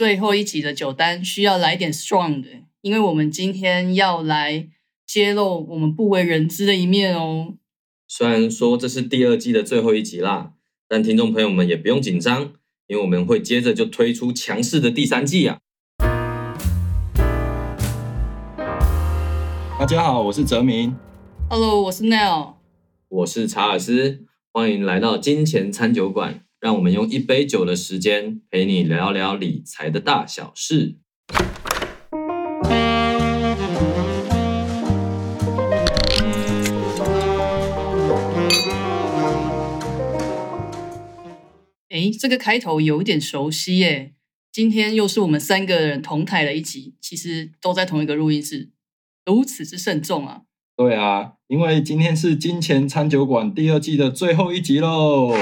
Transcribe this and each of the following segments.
最后一集的酒单需要来点 strong 的，因为我们今天要来揭露我们不为人知的一面哦。虽然说这是第二季的最后一集啦，但听众朋友们也不用紧张，因为我们会接着就推出强势的第三季啊。大家好，我是泽明。Hello，我是 Nell。我是查尔斯，欢迎来到金钱餐酒馆，让我们用一杯酒的时间陪你聊聊理财的大小事。哎，这个开头有一点熟悉耶。今天又是我们三个人同台的一集，其实都在同一个录音室，如此之慎重啊！对啊，因为今天是金钱餐酒馆第二季的最后一集喽。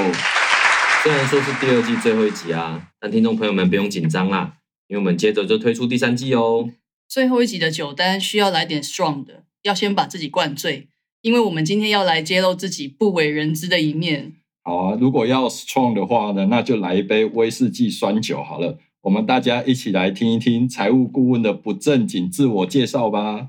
虽然说是第二季最后一集啊，但听众朋友们不用紧张啦，因为我们接着就推出第三季哦。最后一集的酒单需要来点 strong 的，要先把自己灌醉，因为我们今天要来揭露自己不为人知的一面。好啊，如果要 strong 的话呢，那就来一杯威士忌酸酒好了。我们大家一起来听一听财务顾问的不正经自我介绍吧。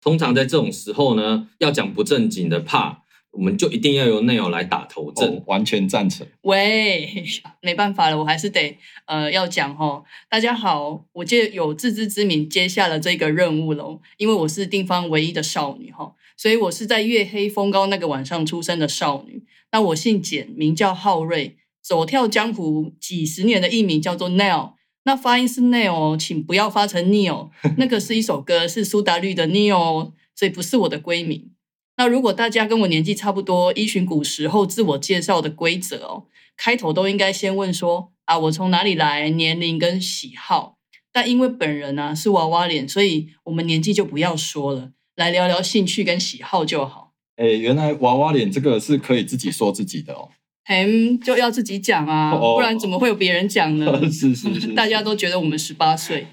通常在这种时候呢，要讲不正经的怕，我们就一定要由内容来打头阵。哦，完全赞成。喂，没办法了，我还是得呃要讲吼。大家好，我借有自知之明接下了这个任务喽，因为我是地方唯一的少女哈，所以我是在月黑风高那个晚上出生的少女。那我姓简，名叫浩瑞，走跳江湖几十年的艺名叫做 Neil。那发音是 Neil 哦，请不要发成 Neil，那个是一首歌，是苏打绿的 Neil，哦所以不是我的闺名。那如果大家跟我年纪差不多，依循古时候自我介绍的规则哦，开头都应该先问说啊，我从哪里来，年龄跟喜好。但因为本人呢、是娃娃脸，所以我们年纪就不要说了，来聊聊兴趣跟喜好就好。哎，原来娃娃脸这个是可以自己说自己的哦。嗯，就要自己讲啊，哦不然怎么会有别人讲呢？是是是，大家都觉得我们十八岁。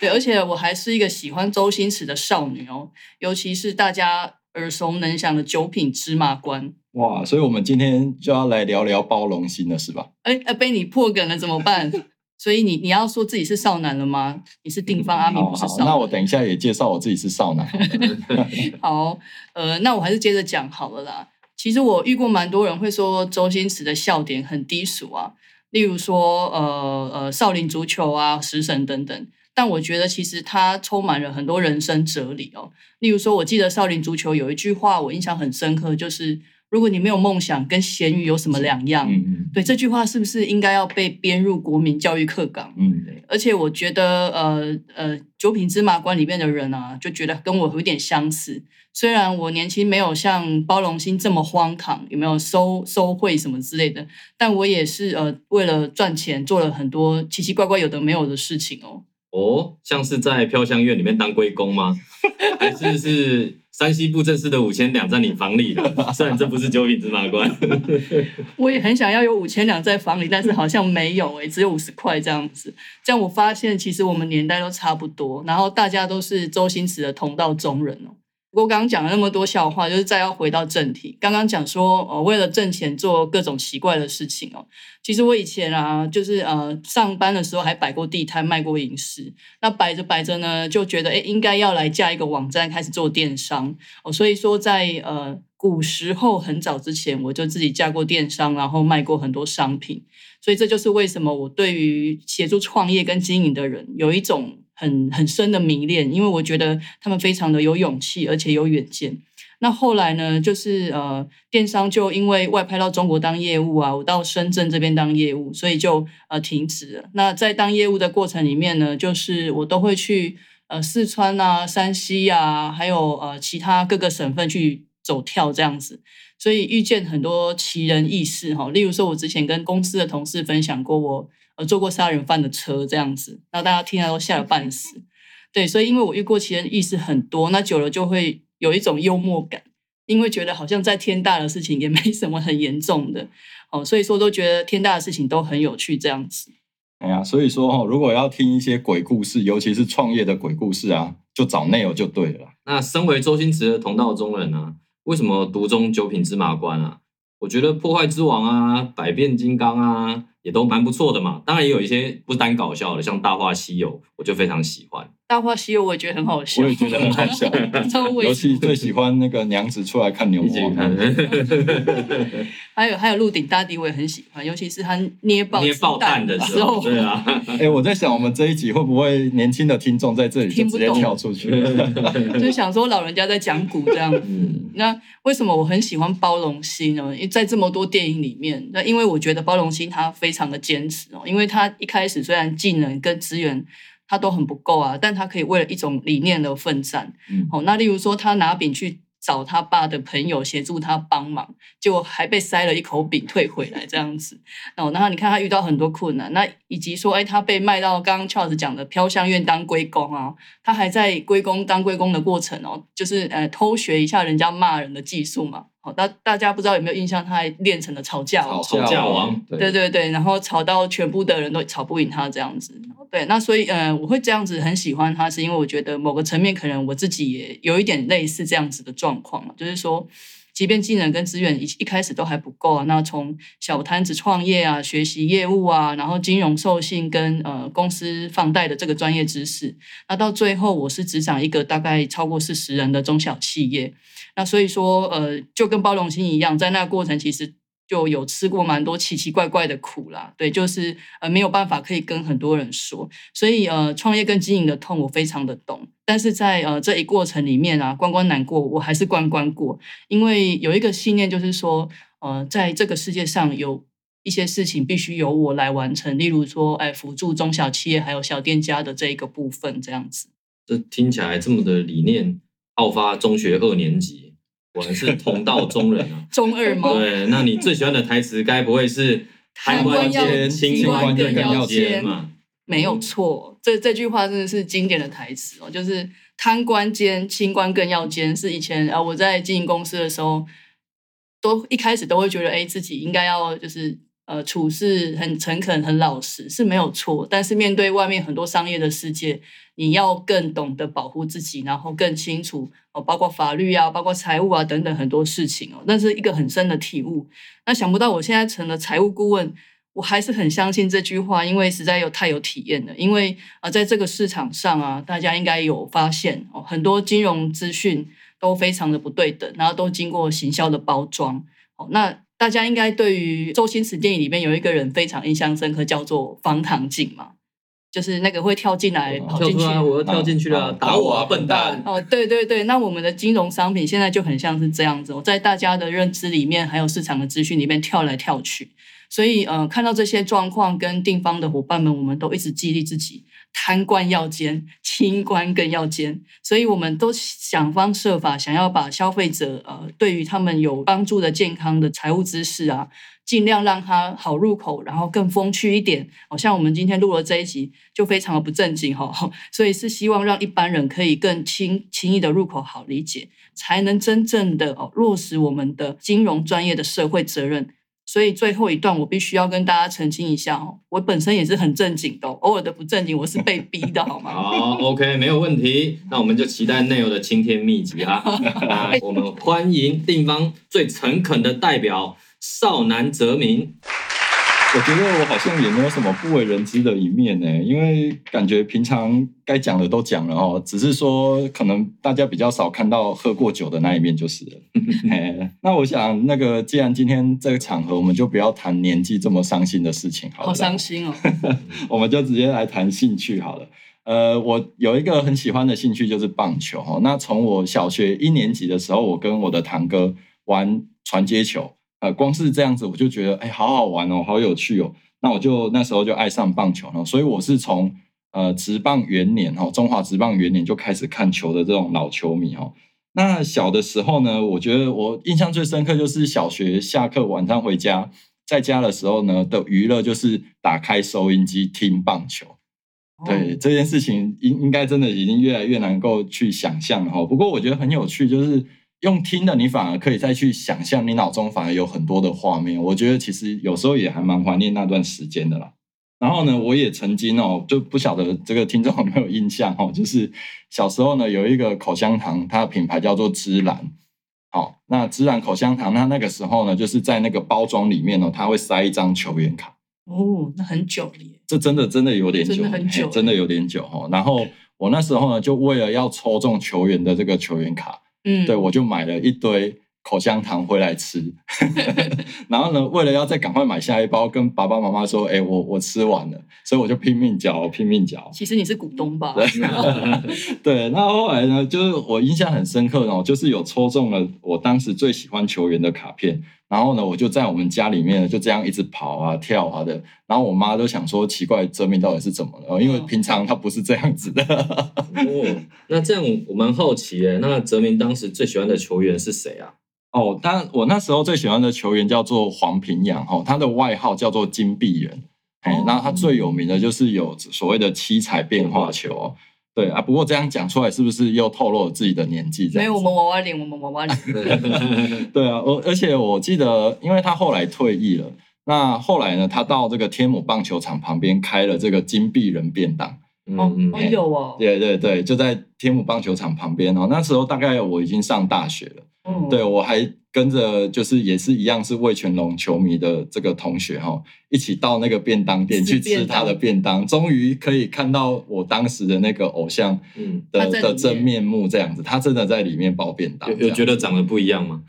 对，而且我还是一个喜欢周星驰的少女哦，尤其是大家耳熟能详的九品芝麻官。哇，所以我们今天就要来聊聊包容心了，是吧？哎哎，被你破梗了怎么办？所以你你要说自己是少男了吗？你是定方阿明，不是少男。那我等一下也介绍我自己是少男。好，呃，那我还是接着讲好了啦。其实我遇过蛮多人会说周星驰的笑点很低俗啊，例如说呃呃少林足球啊、食神等等。但我觉得其实它充满了很多人生哲理哦。例如说，我记得少林足球有一句话我印象很深刻，就是如果你没有梦想，跟咸鱼有什么两样？嗯嗯对这句话是不是应该要被编入国民教育课纲？嗯，而且我觉得，呃呃，九品芝麻官里面的人啊，就觉得跟我有点相似。虽然我年轻没有像包容心这么荒唐，有没有收收贿什么之类的，但我也是呃为了赚钱做了很多奇奇怪怪有的没有的事情哦。哦，像是在飘香院里面当龟公吗？还是是山西布政司的五千两在你房里了？虽然这不是九品芝麻官。我也很想要有五千两在房里，但是好像没有诶、只有五十块这样子。这样我发现其实我们年代都差不多，然后大家都是周星驰的同道中人哦。不过刚刚讲了那么多笑话，就是再要回到正题。刚刚讲说，呃，为了挣钱做各种奇怪的事情哦。其实我以前啊，就是呃上班的时候还摆过地摊，卖过银饰。那摆着摆着呢，就觉得诶应该要来架一个网站，开始做电商哦。所以说在呃古时候很早之前，我就自己架过电商，然后卖过很多商品。所以这就是为什么我对于协助创业跟经营的人有一种很很深的迷恋，因为我觉得他们非常的有勇气，而且有远见。那后来呢，就是呃，电商就因为外派到中国当业务啊，我到深圳这边当业务，所以就呃停止了。那在当业务的过程里面呢，就是我都会去呃四川啊、山西啊，还有呃其他各个省份去走跳这样子。所以遇见很多奇人异事哈，例如说，我之前跟公司的同事分享过我呃坐过杀人犯的车这样子，然后大家听了都吓得半死。对，所以因为我遇过奇人异事很多，那久了就会有一种幽默感，因为觉得好像在天大的事情也没什么很严重的哦，所以说都觉得天大的事情都很有趣这样子。哎呀，所以说哈、如果要听一些鬼故事，尤其是创业的鬼故事啊，就找 Neil 就对了。那身为周星驰的同道中人啊，为什么独中九品芝麻官啊？我觉得破坏之王啊、百变金刚啊、也都蛮不错的嘛。当然也有一些不单搞笑的，像《大话西游》，我就非常喜欢。大话西游我也觉得很好笑，我也觉得很好笑，尤其最喜欢那个娘子出来看牛魔王。还有还有《鹿鼎大帝》我也很喜欢，尤其是他捏爆捏爆蛋蛋的时候，对啊，哎、我在想，我们这一集会不会年轻的听众在这里就直接听不懂跳出去？就想说老人家在讲古这样子。嗯那为什么我很喜欢包容心呢？因为在这么多电影里面，那因为我觉得包容心他非常的坚持哦，因为他一开始虽然技能跟资源他都很不够啊，但他可以为了一种理念而奋战。嗯哦，那例如说他拿饼去找他爸的朋友协助他帮忙，结果还被塞了一口饼退回来这样子。哦，然后你看他遇到很多困难，那以及说，哎，他被卖到刚刚 Charles 讲的飘香院当龟公啊，他还在龟公当龟公的过程哦，就是呃偷学一下人家骂人的技术嘛。好、大大家不知道有没有印象，他还练成了吵架王。吵架王对对对，然后吵到全部的人都吵不赢他这样子。对，那所以呃，我会这样子很喜欢他，是因为我觉得某个层面可能我自己也有一点类似这样子的状况嘛，就是说，即便技能跟资源一一开始都还不够啊，那从小摊子创业啊，学习业务啊，然后金融授信跟呃公司放贷的这个专业知识，那到最后我是执掌一个大概超过四十人的中小企业。那所以说，呃，就跟包容心一样，在那个过程其实就有吃过蛮多奇奇怪怪的苦啦。对，就是呃没有办法可以跟很多人说，所以呃创业跟经营的痛我非常的懂。但是在呃这一过程里面啊，关关难过，我还是关关过，因为有一个信念就是说，呃，在这个世界上有。一些事情必须由我来完成，例如说，哎，辅助中小企业还有小店家的这一个部分，这样子。这听起来这么的理念，爆发中学二年级，果然是同道中人啊。中二吗？对，那你最喜欢的台词该不会是 贪官要奸，清清官更要奸嘛？没有错，这这句话真的是经典的台词哦，就是贪官奸，清官更要奸，是以前啊我在经营公司的时候，都一开始都会觉得，哎，自己应该要就是呃处事很诚恳、很老实是没有错，但是面对外面很多商业的世界，你要更懂得保护自己，然后更清楚哦，包括法律啊，包括财务啊等等很多事情哦，那是一个很深的体悟。那想不到我现在成了财务顾问。我还是很相信这句话，因为实在有太有体验了。因为啊、在这个市场上啊，大家应该有发现哦，很多金融资讯都非常的不对等，然后都经过行销的包装。哦，那大家应该对于周星驰电影里面有一个人非常印象深刻，叫做方唐镜嘛，就是那个会跳进来哦跑进去。我要跳进去了，啊打我啊，笨蛋！哦，对对对，那我们的金融商品现在就很像是这样子、我，在大家的认知里面，还有市场的资讯里面跳来跳去。所以，呃，看到这些状况，跟定方的伙伴们，我们都一直激励自己，贪官要监，清官更要监。所以，我们都想方设法，想要把消费者，呃，对于他们有帮助的健康的财务知识啊，尽量让它好入口，然后更风趣一点。好、像我们今天录了这一集，就非常的不正经哈、所以是希望让一般人可以更轻轻易的入口，好理解，才能真正的哦落实我们的金融专业的社会责任。所以最后一段我必须要跟大家澄清一下哦，我本身也是很正经的、哦，偶尔的不正经我是被逼的好吗？好，OK，没有问题。那我们就期待 Neil 的青天秘籍啊！那我们欢迎定方最诚恳的代表少南泽明。我觉得我好像也没有什么不为人知的一面呢，因为感觉平常该讲的都讲了哦，只是说可能大家比较少看到喝过酒的那一面就是了。嘿那我想，那个既然今天这个场合，我们就不要谈年纪这么伤心的事情好了，好伤心哦。我们就直接来谈兴趣好了。呃，我有一个很喜欢的兴趣就是棒球哦。那从我小学一年级的时候，我跟我的堂哥玩传接球。呃，光是这样子我就觉得，哎，好好玩哦，好有趣哦。那我就那时候就爱上棒球了，所以我是从呃职棒元年哦，中华职棒元年就开始看球的这种老球迷哦。那小的时候呢，我觉得我印象最深刻就是小学下课晚上回家，在家的时候呢的娱乐就是打开收音机听棒球。对这件事情，应应该真的已经越来越能够去想象了哈。不过我觉得很有趣，就是用听的，你反而可以再去想象，你脑中反而有很多的画面。我觉得其实有时候也还蛮怀念那段时间的啦。然后呢，我也曾经哦，就不晓得这个听众有没有印象哦，就是小时候呢有一个口香糖，它的品牌叫做芝兰。好，那芝兰口香糖，它那个时候呢，就是在那个包装里面呢，它会塞一张球员卡。哦，那很久了耶。这真的真的有点久，真的很久真的有点久哦。然后我那时候呢，就为了要抽中球员的这个球员卡，嗯，对我就买了一堆口香糖回来吃。然后呢，为了要再赶快买下一包，跟爸爸妈妈说：“哎，我我吃完了。”所以我就拼命嚼，拼命嚼。其实你是股东吧？对，那后来呢，就是我印象很深刻哦，就是有抽中了我当时最喜欢球员的卡片，然后呢，我就在我们家里面就这样一直跑啊跳啊的，然后我妈都想说奇怪，哲明到底是怎么了？因为嗯平常他不是这样子的。哦，那这样我蛮好奇诶，那哲明当时最喜欢的球员是谁啊？哦，但我那时候最喜欢的球员叫做黄平洋哦，他的外号叫做金币人。哎哦，那他最有名的就是有所谓的七彩变化球哦。对啊，不过这样讲出来是不是又透露了自己的年纪？这样没有，我们娃娃脸，我们娃娃脸。对 啊，我而且我记得，因为他后来退役了，那后来呢，他到这个天母棒球场旁边开了这个金币人便当。哦嗯，哦有哦，对对对，就在天母棒球场旁边哦。那时候大概我已经上大学了，嗯。对我还跟着就是也是一样是魏全龙球迷的这个同学哈、一起到那个便当店去吃他的便当，终于可以看到我当时的那个偶像嗯，的的真面。目这样子，他真的在里面包便当，有有觉得长得不一样吗？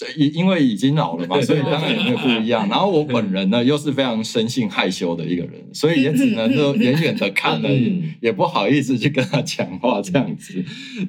对，因因为已经老了嘛，所以当然也会不一样。然后我本人呢，又是非常生性害羞的一个人，所以也只能就远远的看而已嗯，也不好意思去跟他讲话这样子。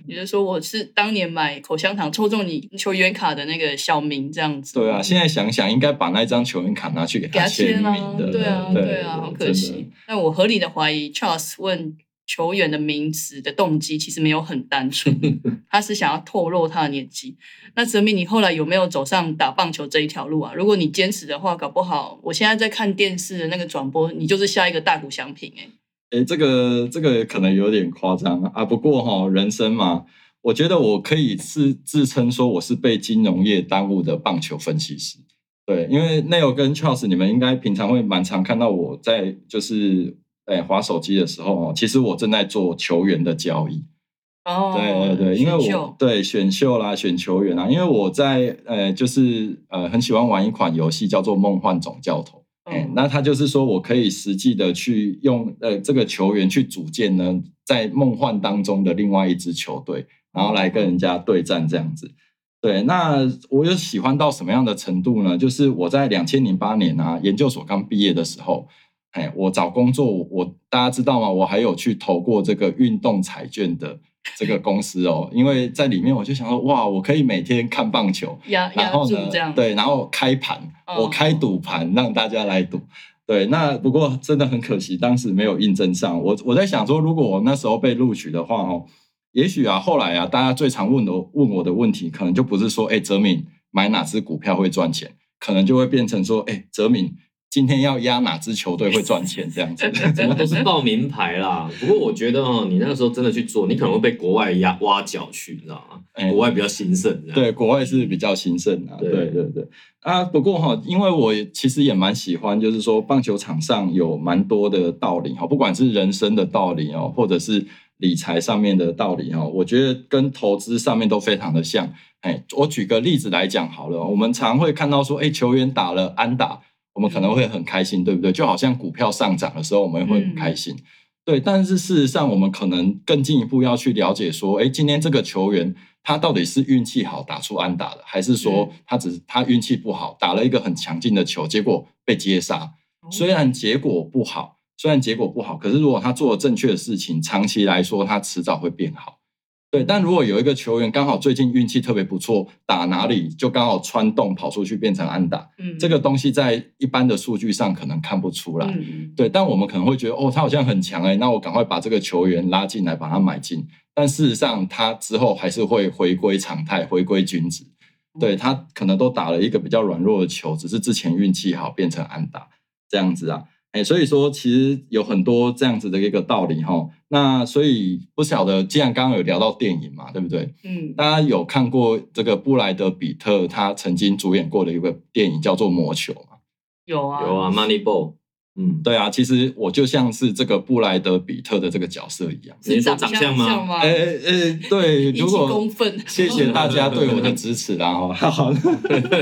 也就是说，我是当年买口香糖抽中你球员卡的那个小明这样子。对啊，现在想想，应该把那张球员卡拿去给给他签名的。，对啊，对对啊，好可惜的。那我合理的怀疑，Charles 问球员的名字的动机其实没有很单纯，他是想要透露他的年纪。那泽明，你后来有没有走上打棒球这一条路啊？如果你坚持的话，搞不好我现在在看电视的那个转播，你就是下一个大谷翔平哎、诶，这个这个可能有点夸张啊。不过哈、人生嘛，我觉得我可以是自称说我是被金融业耽误的棒球分析师。对，因为 Neil 跟 Charles，你们应该平常会蛮常看到我在就是诶划手机的时候哦，其实我正在做球员的交易。哦，对对对，因为我对选秀啦、选球员啦，因为我在呃就是呃很喜欢玩一款游戏叫做《梦幻总教头》。哎、嗯那它就是说我可以实际的去用呃这个球员去组建呢，在梦幻当中的另外一支球队，然后来跟人家对战这样子。对，那我有喜欢到什么样的程度呢？就是我在两千零八年啊，研究所刚毕业的时候，哎，我找工作，我大家知道吗？我还有去投过这个运动彩券的这个公司哦，因为在里面我就想说，哇，我可以每天看棒球，然后呢对，然后开盘，嗯我开赌盘让大家来赌。对，那不过真的很可惜，当时没有应征上。我我在想说，如果我那时候被录取的话，哦，也许啊，后来啊，大家最常问的问我的问题，可能就不是说，哎，泽敏买哪只股票会赚钱，可能就会变成说，哎，泽敏今天要压哪支球队会赚钱这样子。怎么 都是报名牌啦。不过我觉得哦，你那个时候真的去做，你可能会被国外压挖角去，你知道吗？哎国外比较兴盛，对，国外是比较兴盛啊，对对对对啊。不过哈，因为我也其实也蛮喜欢，就是说棒球场上有蛮多的道理哈，不管是人生的道理哦，或者是理财上面的道理哦，我觉得跟投资上面都非常的像。哎，我举个例子来讲好了，我们常会看到说，哎，球员打了安打，我们可能会很开心，对不对？就好像股票上涨的时候，我们会很开心。对，但是事实上，我们可能更进一步要去了解说，哎，今天这个球员他到底是运气好打出安打的，还是说他只是他运气不好打了一个很强劲的球，结果被接杀？虽然结果不好，虽然结果不好，可是如果他做了正确的事情，长期来说他迟早会变好。对，但如果有一个球员刚好最近运气特别不错，打哪里就刚好穿洞跑出去变成安打，嗯，这个东西在一般的数据上可能看不出来。嗯对，但我们可能会觉得，哦，他好像很强哎、那我赶快把这个球员拉进来，把他买进。但事实上，他之后还是会回归常态，回归均值。对他可能都打了一个比较软弱的球，只是之前运气好变成安打这样子啊。哎，所以说其实有很多这样子的一个道理哈。那所以不晓得，既然刚刚有聊到电影嘛，对不对？嗯，大家有看过这个布莱德比特他曾经主演过的一个电影叫做《魔球》吗？有啊有啊，Moneyball，嗯，对啊，其实我就像是这个布莱德比特的这个角色一样。你是说长长相吗像吗？哎哎，对，如果公愤，谢谢大家对我的支持啦，哦，好，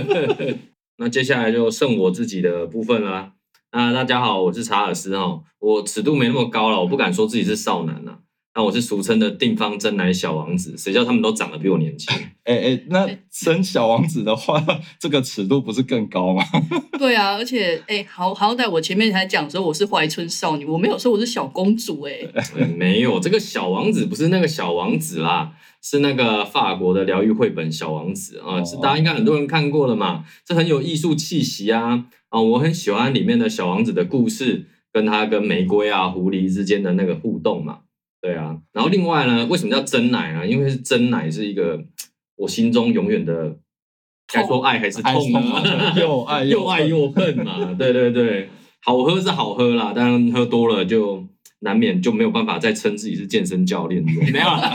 那接下来就剩我自己的部分啦。那大家好，我是查尔斯哦，我尺度没那么高了，我不敢说自己是少男呐、那我是俗称的定方真奶小王子，谁叫他们都长得比我年轻？哎哎，那生小王子的话，这个尺度不是更高吗？对啊，而且哎，好好歹我前面才讲说我是怀春少女，我没有说我是小公主哎。呃 没有，这个小王子不是那个小王子啦，是那个法国的疗愈绘本《小王子》啊，哦是大家应该很多人看过了嘛，这很有艺术气息啊啊，我很喜欢里面的小王子的故事，跟他跟玫瑰啊、狐狸之间的那个互动嘛，对啊。然后另外呢，为什么叫真奶呢？因为是真奶是一个我心中永远的，该说爱还是痛啊？又爱又爱又恨嘛，对对对，好喝是好喝啦，当然喝多了就难免就没有办法再称自己是健身教练，没有啦。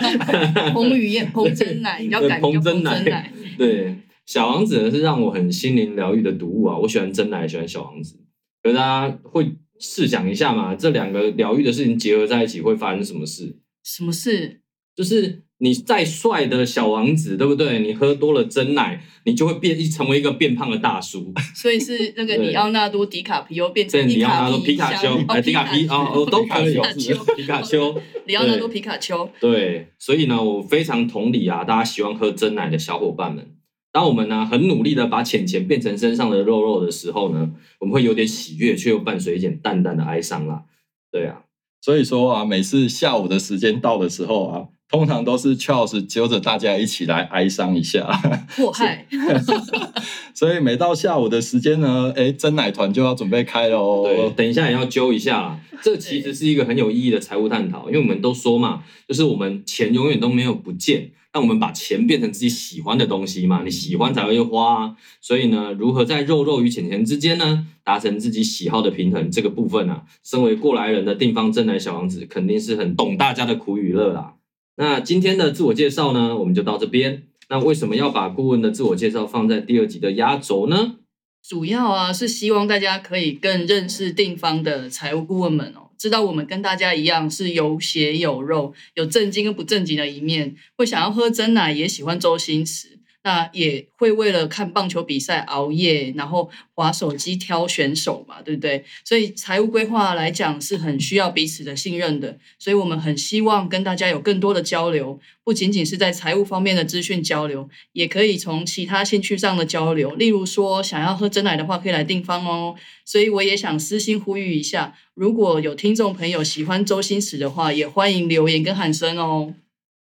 彭于晏，彭真奶，你要改名叫彭真彭真奶。对，小王子呢是让我很心灵疗愈的读物啊，我喜欢真奶，喜欢小王子。可是大家会试想一下嘛，这两个疗愈的事情结合在一起会发生什么事？什么事？就是你再帅的小王子，对不对？你喝多了真奶，你就会变成为一个变胖的大叔。所以是那个 里奥纳多·迪卡皮欧变成迪里奥纳多皮皮卡丘，哦哎，迪卡皮哦哦都可以皮卡丘，皮卡丘。里奥纳多·皮卡丘。对，所以呢，我非常同理啊，大家喜欢喝真奶的小伙伴们。当我们呢很努力的把钱钱变成身上的肉肉的时候呢，我们会有点喜悦，却又伴随一点淡淡的哀伤啦。对啊，所以说啊，每次下午的时间到的时候啊，通常都是 Charles 揪着大家一起来哀伤一下。祸害，所以每到下午的时间呢，哎，真奶团就要准备开喽。对，等一下也要揪一下啦。这其实是一个很有意义的财务探讨，因为我们都说嘛，就是我们钱永远都没有不见，但我们把钱变成自己喜欢的东西嘛，你喜欢才会花啊。所以呢，如何在肉肉与钱钱之间呢，达成自己喜好的平衡，这个部分啊，身为过来人的定方真奶小王子，肯定是很懂大家的苦与乐啦。那今天的自我介绍呢，我们就到这边。那为什么要把顾问的自我介绍放在第二集的压轴呢？主要啊是希望大家可以更认识定方的财务顾问们哦，知道我们跟大家一样是有血有肉，有正经跟不正经的一面，会想要喝真奶，也喜欢周星驰。那也会为了看棒球比赛熬夜，然后划手机挑选手嘛，对不对？所以财务规划来讲是很需要彼此的信任的，所以我们很希望跟大家有更多的交流，不仅仅是在财务方面的资讯交流，也可以从其他兴趣上的交流，例如说想要喝真奶的话，可以来订方哦。所以我也想私心呼吁一下，如果有听众朋友喜欢周星驰的话，也欢迎留言跟喊声哦。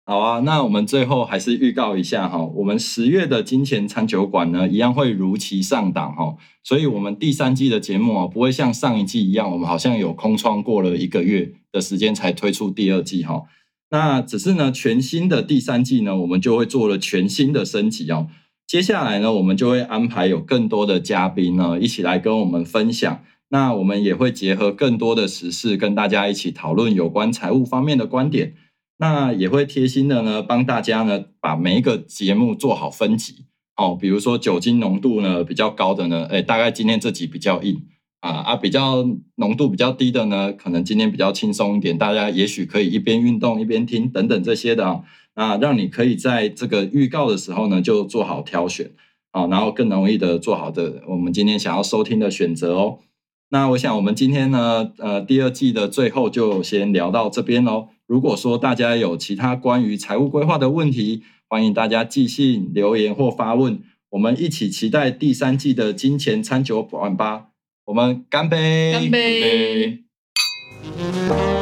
好啊，那我们最后还是预告一下哈，我们十月的金钱餐酒馆呢，一样会如期上档哈，所以我们第三季的节目啊，不会像上一季一样，我们好像有空窗过了一个月的时间才推出第二季哈。那只是呢，全新的第三季呢，我们就会做了全新的升级哦。接下来呢，我们就会安排有更多的嘉宾呢，一起来跟我们分享。那我们也会结合更多的时事，跟大家一起讨论有关财务方面的观点。那也会贴心的呢，帮大家呢把每一个节目做好分级哦。比如说酒精浓度呢比较高的呢，哎，大概今天这集比较硬啊啊，比较浓度比较低的呢，可能今天比较轻松一点，大家也许可以一边运动一边听等等这些的啊，那让你可以在这个预告的时候呢就做好挑选啊，然后更容易的做好的我们今天想要收听的选择哦。那我想我们今天呢，呃，第二季的最后就先聊到这边喽。如果说大家有其他关于财务规划的问题，欢迎大家寄信、留言或发问，我们一起期待第三季的金钱餐酒馆吧。我们干杯！干杯！对